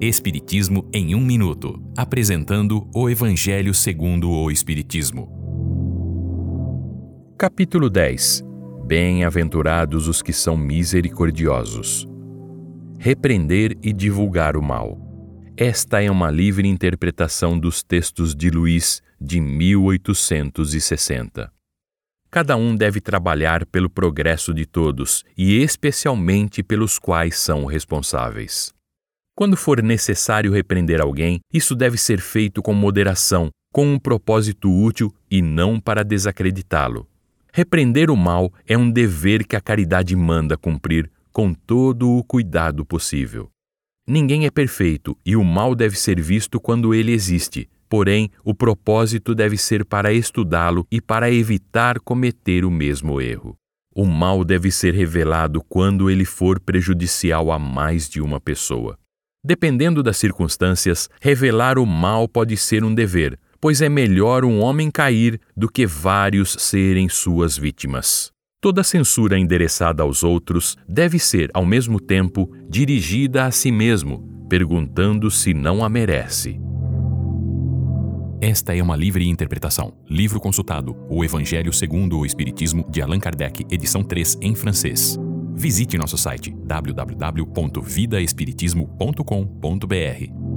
Espiritismo em um minuto, apresentando o Evangelho segundo o Espiritismo. Capítulo 10. Bem-aventurados os que são misericordiosos. Repreender e divulgar o mal. Esta é uma livre interpretação dos textos de Luís de 1860. Cada um deve trabalhar pelo progresso de todos e especialmente pelos quais são responsáveis. Quando for necessário repreender alguém, isso deve ser feito com moderação, com um propósito útil e não para desacreditá-lo. Repreender o mal é um dever que a caridade manda cumprir com todo o cuidado possível. Ninguém é perfeito e o mal deve ser visto quando ele existe, porém, o propósito deve ser para estudá-lo e para evitar cometer o mesmo erro. O mal deve ser revelado quando ele for prejudicial a mais de uma pessoa. Dependendo das circunstâncias, revelar o mal pode ser um dever, pois é melhor um homem cair do que vários serem suas vítimas. Toda censura endereçada aos outros deve ser, ao mesmo tempo, dirigida a si mesmo, perguntando se não a merece. Esta é uma livre interpretação. Livro consultado: O Evangelho segundo o Espiritismo, de Allan Kardec, edição 3, em francês. Visite nosso site www.vidaespiritismo.com.br.